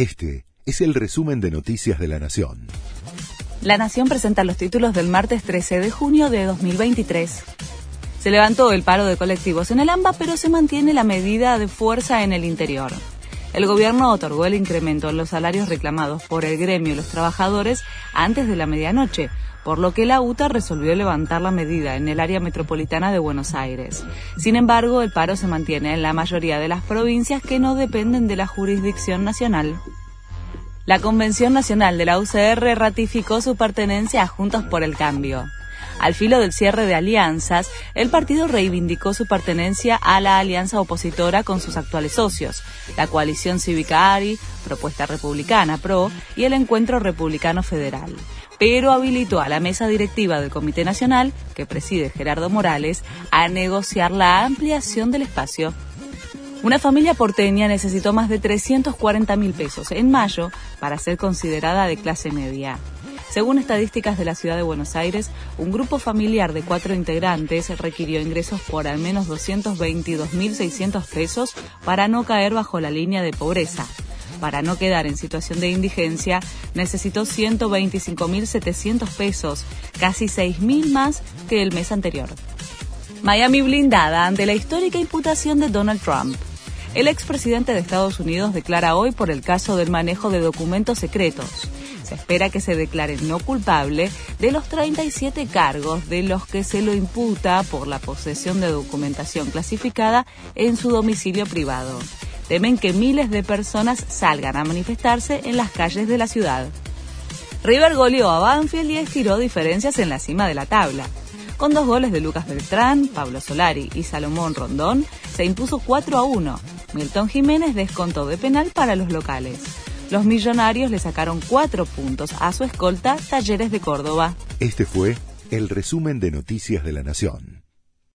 Este es el resumen de Noticias de la Nación. La Nación presenta los títulos del martes 13 de junio de 2023. Se levantó el paro de colectivos en el AMBA, pero se mantiene la medida de fuerza en el interior. El gobierno otorgó el incremento en los salarios reclamados por el gremio y los trabajadores antes de la medianoche, por lo que la UTA resolvió levantar la medida en el área metropolitana de Buenos Aires. Sin embargo, el paro se mantiene en la mayoría de las provincias que no dependen de la jurisdicción nacional. La Convención Nacional de la UCR ratificó su pertenencia a Juntos por el Cambio. Al filo del cierre de alianzas, el partido reivindicó su pertenencia a la alianza opositora con sus actuales socios, la coalición cívica ARI, Propuesta Republicana PRO y el Encuentro Republicano Federal pero habilitó a la mesa directiva del Comité Nacional, que preside Gerardo Morales, a negociar la ampliación del espacio. Una familia porteña necesitó más de 340 mil pesos en mayo para ser considerada de clase media. Según estadísticas de la ciudad de Buenos Aires, un grupo familiar de cuatro integrantes requirió ingresos por al menos 222.600 pesos para no caer bajo la línea de pobreza para no quedar en situación de indigencia, necesitó 125.700 pesos, casi 6.000 más que el mes anterior. Miami blindada ante la histórica imputación de Donald Trump. El expresidente de Estados Unidos declara hoy por el caso del manejo de documentos secretos. Se espera que se declare no culpable de los 37 cargos de los que se lo imputa por la posesión de documentación clasificada en su domicilio privado temen que miles de personas salgan a manifestarse en las calles de la ciudad. River goleó a Banfield y estiró diferencias en la cima de la tabla. Con dos goles de Lucas Beltrán, Pablo Solari y Salomón Rondón, se impuso 4 a 1. Milton Jiménez descontó de penal para los locales. Los millonarios le sacaron cuatro puntos a su escolta Talleres de Córdoba. Este fue el resumen de Noticias de la Nación.